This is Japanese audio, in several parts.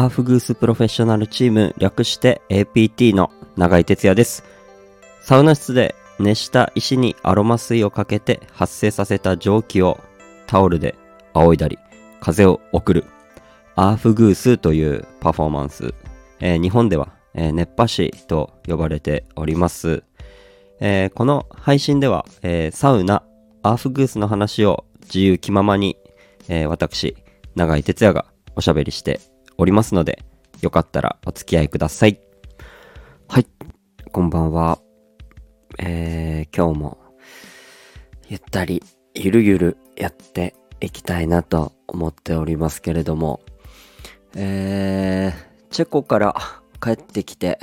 アーフグースプロフェッショナルチーム略して APT の永井哲也です。サウナ室で熱した石にアロマ水をかけて発生させた蒸気をタオルで仰いだり風を送るアーフグースというパフォーマンス、えー日本では、えー熱波師と呼ばれております。えーこの配信では、えサウナ、アーフグースの話を自由気ままに、え私、永井哲也がおしゃべりしておりますので、よかったらお付き合いください。はい、こんばんは。えー今日も、ゆったり、ゆるゆるやっていきたいなと思っておりますけれども、えー、チェコから帰ってきて、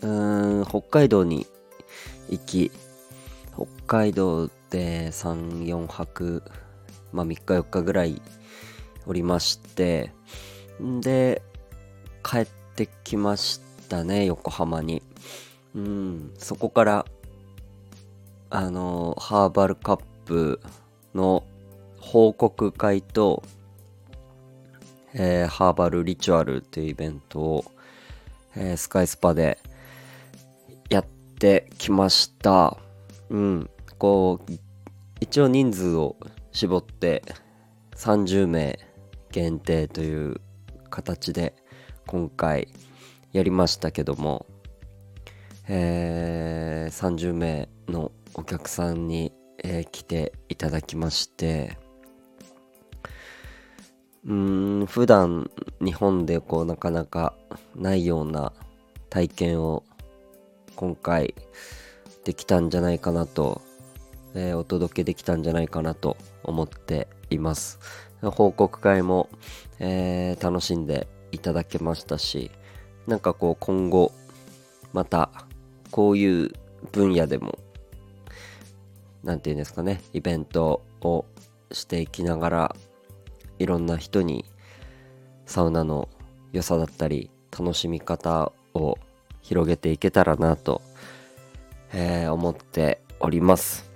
うーん、北海道に行き、北海道で3、4泊、まあ3日4日ぐらいおりまして、で、帰ってきましたね、横浜に。うん、そこから、あの、ハーバルカップの報告会と、えーハーバルリチュアルというイベントを、えースカイスパでやってきました。うん。こう、一応人数を絞って30名限定という形で今回やりましたけども、えー30名のお客さんに、えー来ていただきまして、うーん普段日本でこうなかなかないような体験を今回できたんじゃないかなと、えーお届けできたんじゃないかなと思っています。報告会も、えー楽しんでいただけましたしなんかこう今後またこういう分野でもなんていうんですかねイベントをしていきながらいろんな人にサウナの良さだったり楽しみ方を広げていけたらなと、えー思っております、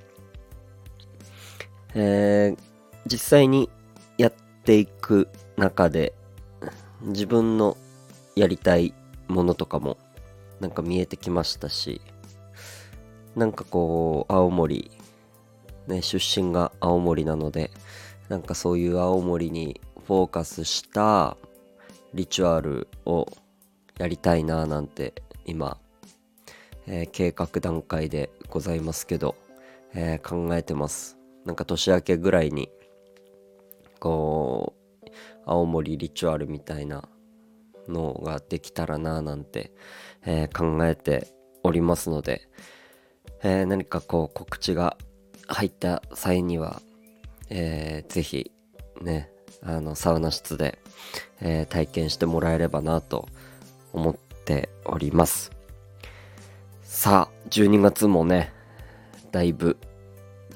えー実際にていく中で自分のやりたいものとかもなんか見えてきましたしなんかこう青森ね出身が青森なのでなんかそういう青森にフォーカスしたリチュアルをやりたいななんて今、えー計画段階でございますけど、えー考えてます。なんか年明けぐらいにこう青森リチュアルみたいなのができたらななんて、えー考えておりますので、えー何かこう告知が入った際には、えーぜひねあのサウナ室で、えー体験してもらえればなと思っております。さあ12月もねだいぶ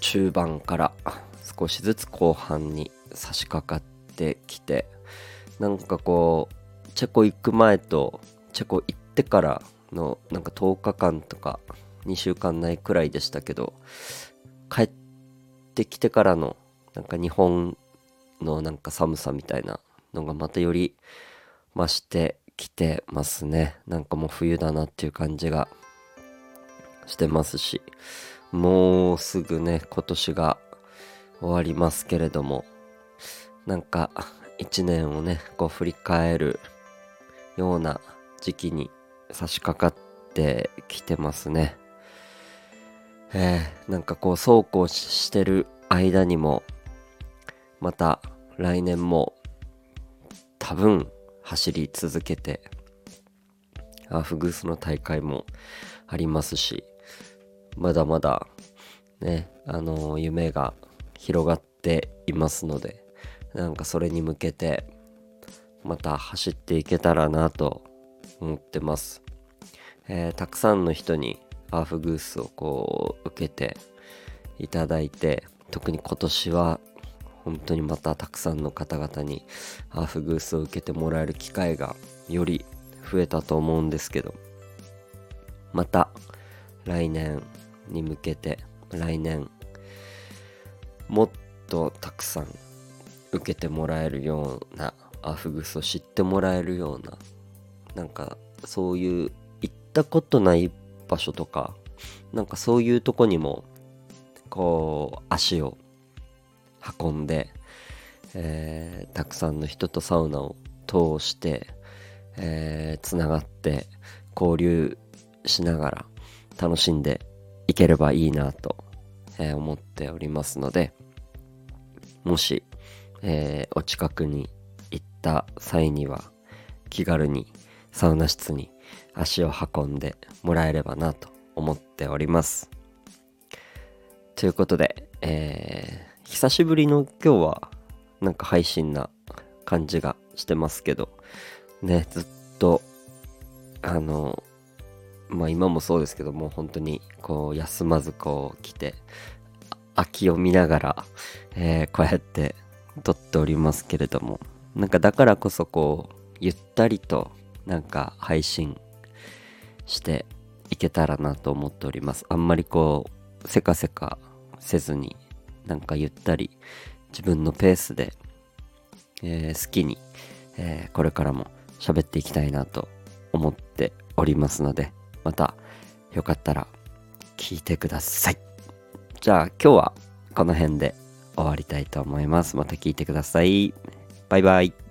中盤から少しずつ後半に差し掛かってきてなんかこうチェコ行く前とチェコ行ってからのなんか10日間とか2週間ないくらいでしたけど帰ってきてからのなんか日本のなんか寒さみたいなのがまたより増してきてますね。なんかもう冬だなっていう感じがしてますしもうすぐね今年が終わりますけれどもなんか一年をねこう振り返るような時期に差し掛かってきてますね。えー、なんかこうそうこうしてる間にもまた来年も多分走り続けてアフグースの大会もありますしまだまだねあの夢が広がっていますのでなんかそれに向けてまた走っていけたらなと思ってます、えーたくさんの人にアーフグースをこう受けていただいて特に今年は本当にまたたくさんの方々にハーフグースを受けてもらえる機会がより増えたと思うんですけどまた来年に向けて来年もっとたくさん受けてもらえるようなアフグソ知ってもらえるようななんかそういう行ったことない場所とかなんかそういうとこにもこう足を運んで、えー、たくさんの人とサウナを通してえー、つながって交流しながら楽しんでいければいいなと、えー、思っておりますのでもし、えー、お近くに行った際には気軽にサウナ室に足を運んでもらえればなと思っております。ということで、えー、久しぶりの今日はなんか配信な感じがしてますけど、ね、ずっと、あの、まあ今もそうですけども、本当にこう休まずこう来て、秋を見ながら、えー、こうやって撮っておりますけれども、なんかだからこそこう、ゆったりとなんか配信していけたらなと思っております。あんまりこう、せかせかせずに、なんかゆったり自分のペースで、えー、好きに、えー、これからも喋っていきたいなと思っておりますので、またよかったら聞いてください。じゃあ今日はこの辺で終わりたいと思います。また聞いてください。バイバイ。